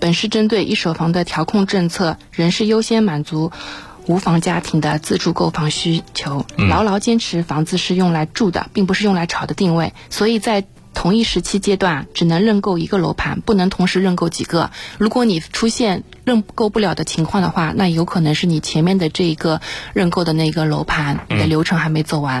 本市针对一手房的调控政策，仍是优先满足无房家庭的自住购房需求，牢牢坚持房子是用来住的，并不是用来炒的定位，所以在同一时期阶段只能认购一个楼盘，不能同时认购几个。如果你出现认购不了的情况的话，那有可能是你前面的这一个认购的那个楼盘的流程还没走完。